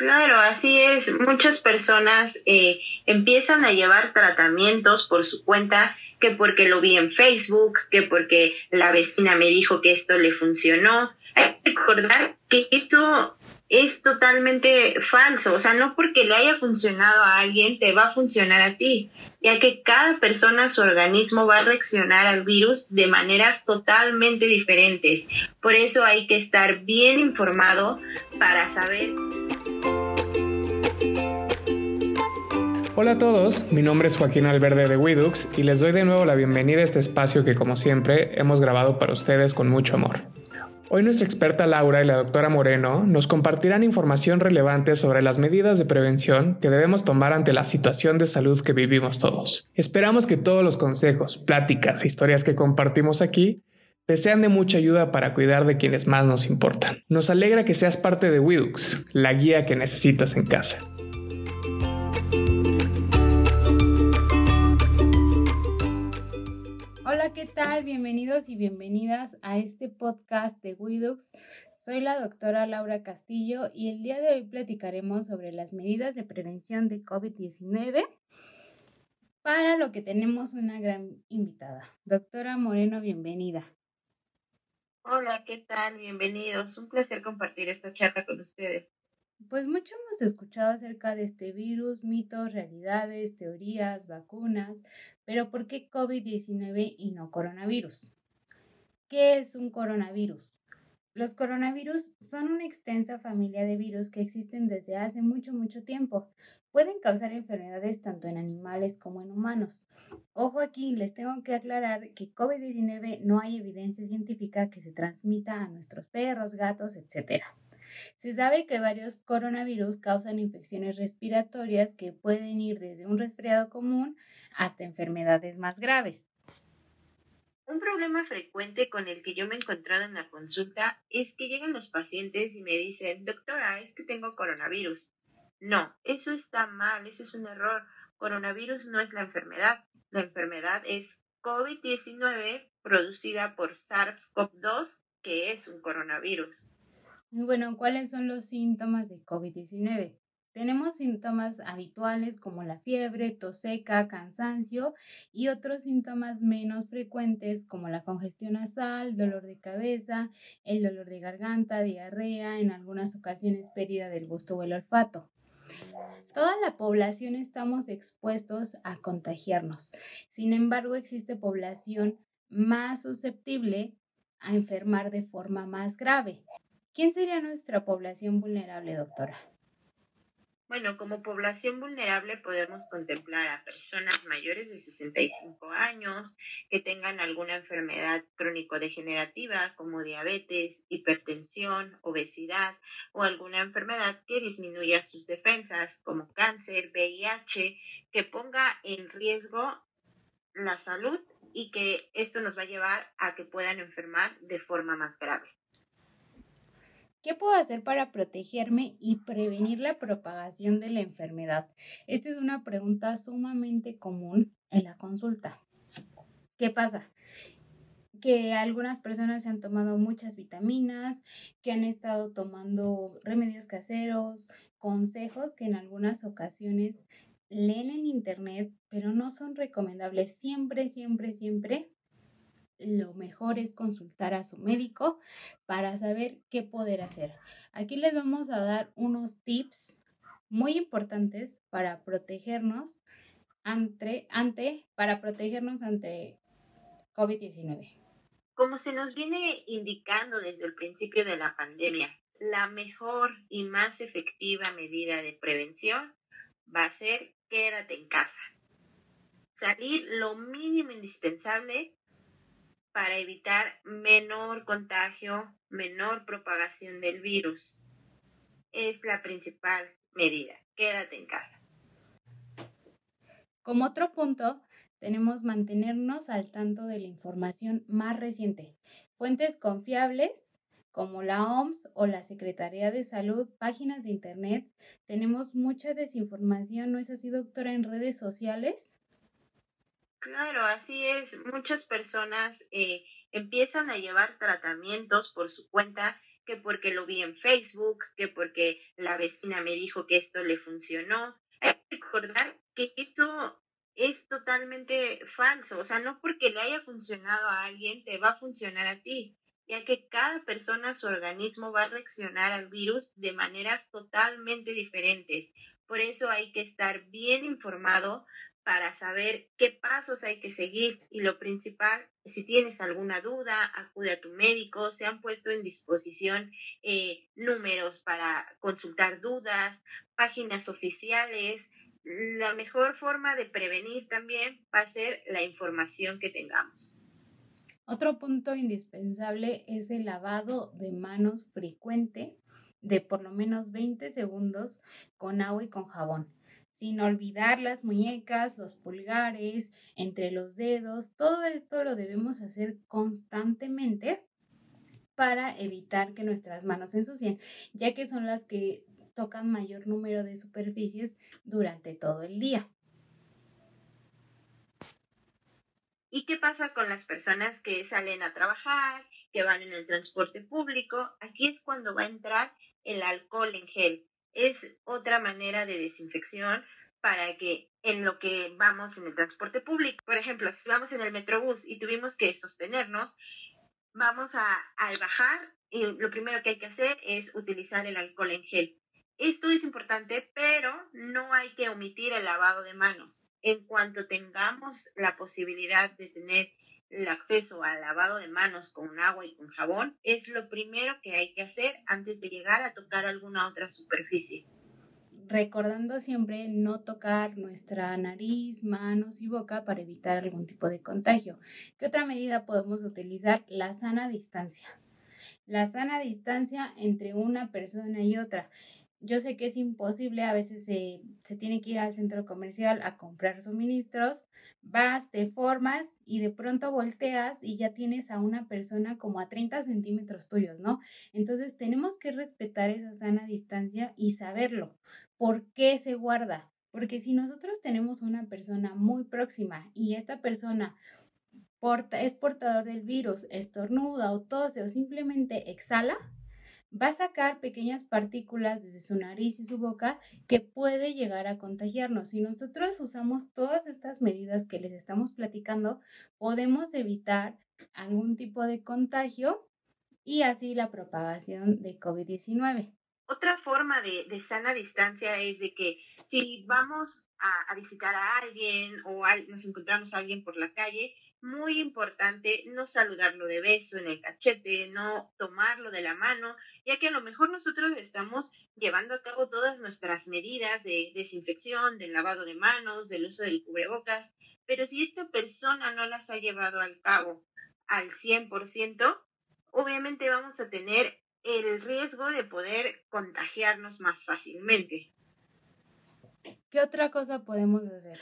Claro, así es. Muchas personas eh, empiezan a llevar tratamientos por su cuenta, que porque lo vi en Facebook, que porque la vecina me dijo que esto le funcionó. Hay que recordar que esto es totalmente falso. O sea, no porque le haya funcionado a alguien te va a funcionar a ti, ya que cada persona, su organismo va a reaccionar al virus de maneras totalmente diferentes. Por eso hay que estar bien informado para saber. Hola a todos, mi nombre es Joaquín Alberde de Widux y les doy de nuevo la bienvenida a este espacio que como siempre hemos grabado para ustedes con mucho amor. Hoy nuestra experta Laura y la doctora Moreno nos compartirán información relevante sobre las medidas de prevención que debemos tomar ante la situación de salud que vivimos todos. Esperamos que todos los consejos, pláticas e historias que compartimos aquí te sean de mucha ayuda para cuidar de quienes más nos importan. Nos alegra que seas parte de Widux, la guía que necesitas en casa. ¿Qué tal? Bienvenidos y bienvenidas a este podcast de Widux. Soy la doctora Laura Castillo y el día de hoy platicaremos sobre las medidas de prevención de COVID-19, para lo que tenemos una gran invitada. Doctora Moreno, bienvenida. Hola, ¿qué tal? Bienvenidos. Un placer compartir esta charla con ustedes. Pues mucho hemos escuchado acerca de este virus, mitos, realidades, teorías, vacunas, pero ¿por qué COVID-19 y no coronavirus? ¿Qué es un coronavirus? Los coronavirus son una extensa familia de virus que existen desde hace mucho, mucho tiempo. Pueden causar enfermedades tanto en animales como en humanos. Ojo aquí, les tengo que aclarar que COVID-19 no hay evidencia científica que se transmita a nuestros perros, gatos, etc. Se sabe que varios coronavirus causan infecciones respiratorias que pueden ir desde un resfriado común hasta enfermedades más graves. Un problema frecuente con el que yo me he encontrado en la consulta es que llegan los pacientes y me dicen, doctora, es que tengo coronavirus. No, eso está mal, eso es un error. Coronavirus no es la enfermedad. La enfermedad es COVID-19 producida por SARS-CoV-2, que es un coronavirus. Bueno, ¿cuáles son los síntomas de COVID-19? Tenemos síntomas habituales como la fiebre, tos seca, cansancio y otros síntomas menos frecuentes como la congestión nasal, dolor de cabeza, el dolor de garganta, diarrea, en algunas ocasiones pérdida del gusto o el olfato. Toda la población estamos expuestos a contagiarnos. Sin embargo, existe población más susceptible a enfermar de forma más grave. ¿Quién sería nuestra población vulnerable, doctora? Bueno, como población vulnerable podemos contemplar a personas mayores de 65 años que tengan alguna enfermedad crónico-degenerativa como diabetes, hipertensión, obesidad o alguna enfermedad que disminuya sus defensas como cáncer, VIH, que ponga en riesgo la salud y que esto nos va a llevar a que puedan enfermar de forma más grave. ¿Qué puedo hacer para protegerme y prevenir la propagación de la enfermedad? Esta es una pregunta sumamente común en la consulta. ¿Qué pasa? que algunas personas se han tomado muchas vitaminas, que han estado tomando remedios caseros, consejos que en algunas ocasiones leen en internet, pero no son recomendables. Siempre, siempre, siempre lo mejor es consultar a su médico para saber qué poder hacer. Aquí les vamos a dar unos tips muy importantes para protegernos ante, ante para protegernos ante COVID-19. Como se nos viene indicando desde el principio de la pandemia, la mejor y más efectiva medida de prevención va a ser quédate en casa. Salir lo mínimo indispensable para evitar menor contagio, menor propagación del virus. Es la principal medida. Quédate en casa. Como otro punto, tenemos mantenernos al tanto de la información más reciente. Fuentes confiables como la OMS o la Secretaría de Salud, páginas de Internet. Tenemos mucha desinformación, ¿no es así, doctora, en redes sociales? Claro, así es. Muchas personas eh, empiezan a llevar tratamientos por su cuenta, que porque lo vi en Facebook, que porque la vecina me dijo que esto le funcionó. Hay que recordar que esto es totalmente falso, o sea, no porque le haya funcionado a alguien te va a funcionar a ti, ya que cada persona, su organismo va a reaccionar al virus de maneras totalmente diferentes. Por eso hay que estar bien informado para saber qué pasos hay que seguir y lo principal, si tienes alguna duda, acude a tu médico, se han puesto en disposición eh, números para consultar dudas, páginas oficiales. La mejor forma de prevenir también va a ser la información que tengamos. Otro punto indispensable es el lavado de manos frecuente de por lo menos 20 segundos con agua y con jabón sin olvidar las muñecas, los pulgares, entre los dedos. Todo esto lo debemos hacer constantemente para evitar que nuestras manos se ensucien, ya que son las que tocan mayor número de superficies durante todo el día. ¿Y qué pasa con las personas que salen a trabajar, que van en el transporte público? Aquí es cuando va a entrar el alcohol en gel es otra manera de desinfección para que en lo que vamos en el transporte público, por ejemplo, si vamos en el metrobús y tuvimos que sostenernos, vamos a, al bajar y lo primero que hay que hacer es utilizar el alcohol en gel. Esto es importante, pero no hay que omitir el lavado de manos. En cuanto tengamos la posibilidad de tener el acceso al lavado de manos con agua y con jabón es lo primero que hay que hacer antes de llegar a tocar alguna otra superficie. Recordando siempre no tocar nuestra nariz, manos y boca para evitar algún tipo de contagio. ¿Qué otra medida podemos utilizar? La sana distancia. La sana distancia entre una persona y otra. Yo sé que es imposible, a veces se, se, tiene que ir al centro comercial a comprar suministros, vas, te formas y de pronto volteas y ya tienes a una persona como a 30 centímetros tuyos, ¿no? Entonces tenemos que respetar esa sana distancia y saberlo. ¿Por qué se guarda? Porque si nosotros tenemos una persona muy próxima y esta persona porta, es portador del virus, estornuda o tose o simplemente exhala, va a sacar pequeñas partículas desde su nariz y su boca que puede llegar a contagiarnos. Si nosotros usamos todas estas medidas que les estamos platicando, podemos evitar algún tipo de contagio y así la propagación de COVID-19. Otra forma de, sana distancia es de que si vamos a, visitar a alguien o nos encontramos a alguien por la calle, muy importante no saludarlo de beso en el cachete, no tomarlo de la mano, ya que a lo mejor nosotros estamos llevando a cabo todas nuestras medidas de desinfección, del lavado de manos, del uso del cubrebocas, pero si esta persona no las ha llevado al cabo al 100%, obviamente vamos a tener el riesgo de poder contagiarnos más fácilmente. ¿Qué otra cosa podemos hacer?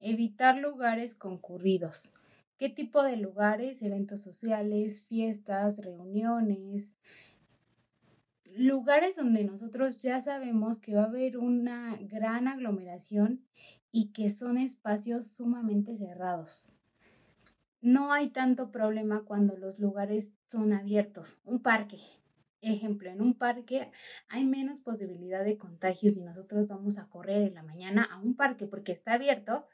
Evitar lugares concurridos qué tipo de lugares, eventos sociales, fiestas, reuniones, lugares donde nosotros ya sabemos que va a haber una gran aglomeración y que son espacios sumamente cerrados. No hay tanto problema cuando los lugares son abiertos. Un parque, ejemplo, en un parque hay menos posibilidad de contagio si nosotros vamos a correr en la mañana a un parque porque está abierto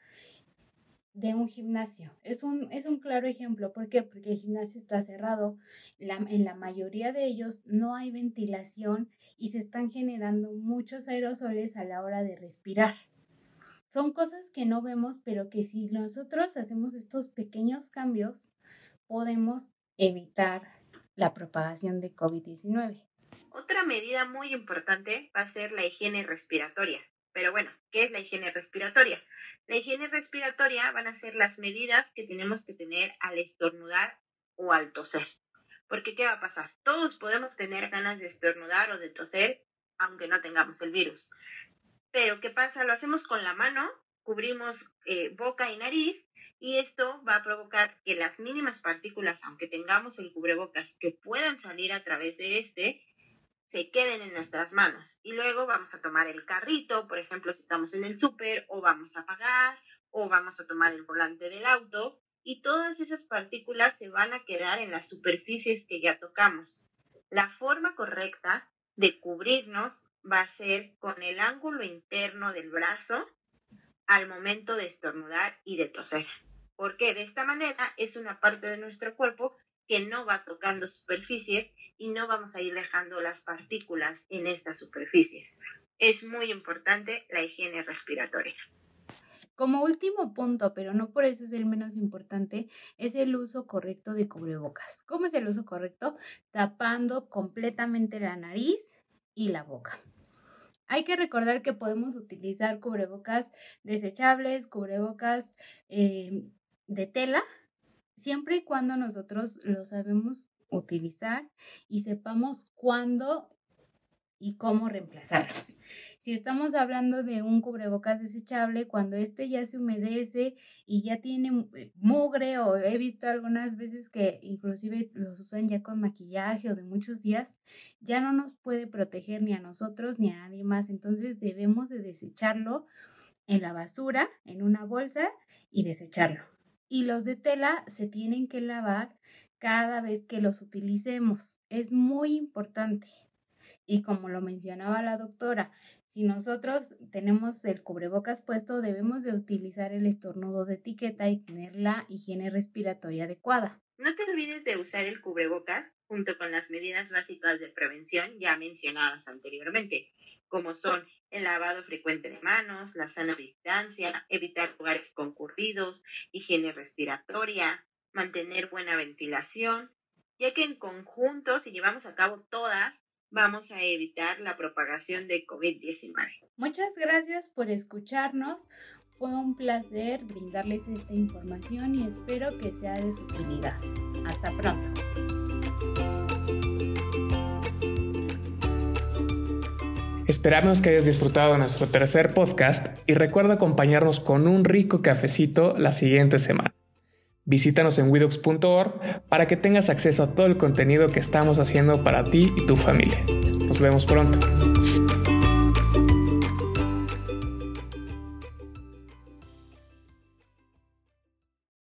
de un gimnasio. Es un, es un claro ejemplo. ¿Por qué? Porque el gimnasio está cerrado. en la mayoría de ellos no hay ventilación y se están generando muchos aerosoles a la hora de respirar. Son cosas que no vemos, pero que si nosotros hacemos estos pequeños cambios, podemos evitar la propagación de COVID-19. Otra medida muy importante va a ser la higiene respiratoria. Pero bueno, ¿qué es la higiene respiratoria? La higiene respiratoria van a ser las medidas que tenemos que tener al estornudar o al toser. Porque ¿qué va a pasar? Todos podemos tener ganas de estornudar o de toser, aunque no tengamos el virus. Pero ¿qué pasa? Lo hacemos con la mano, cubrimos eh, boca y nariz y esto va a provocar que las mínimas partículas, aunque tengamos el cubrebocas, que puedan salir a través de este, se queden en nuestras manos. Y luego vamos a tomar el carrito, por ejemplo, si estamos en el súper, o vamos a pagar, o vamos a tomar el volante del auto, y todas esas partículas se van a quedar en las superficies que ya tocamos. La forma correcta de cubrirnos va a ser con el ángulo interno del brazo al momento de estornudar y de toser. Porque de esta manera es una parte de nuestro cuerpo que no va tocando superficies y no vamos a ir dejando las partículas en estas superficies. Es muy importante la higiene respiratoria. Como último punto, pero no por eso es el menos importante, es el uso correcto de cubrebocas. ¿Cómo es el uso correcto? Tapando completamente la nariz y la boca. Hay que recordar que podemos utilizar cubrebocas desechables, cubrebocas eh, de tela, siempre y cuando nosotros lo sabemos utilizar y sepamos cuándo y cómo reemplazarlos. Si estamos hablando de un cubrebocas desechable, cuando este ya se humedece y ya tiene eh, mugre o he visto algunas veces que inclusive los usan ya con maquillaje o de muchos días, ya no nos puede proteger ni a nosotros ni a nadie más. Entonces debemos de desecharlo en la basura, en una bolsa y desecharlo. Y los de tela se tienen que lavar cada vez que los utilicemos. Es muy importante. Y como lo mencionaba la doctora, si nosotros tenemos el cubrebocas puesto, debemos de utilizar el estornudo de etiqueta y tener la higiene respiratoria adecuada. No te olvides de usar el cubrebocas junto con las medidas básicas de prevención ya mencionadas anteriormente, como son el lavado frecuente de manos, la sana distancia, evitar lugares concurridos, higiene respiratoria, mantener buena ventilación, ya que en conjunto, si llevamos a cabo todas, vamos a evitar la propagación de COVID-19. Muchas gracias por escucharnos. Fue un placer brindarles esta información y espero que sea de su utilidad. Hasta pronto. Esperamos que hayas disfrutado de nuestro tercer podcast y recuerda acompañarnos con un rico cafecito la siguiente semana. Visítanos en widox.org para que tengas acceso a todo el contenido que estamos haciendo para ti y tu familia. Nos vemos pronto.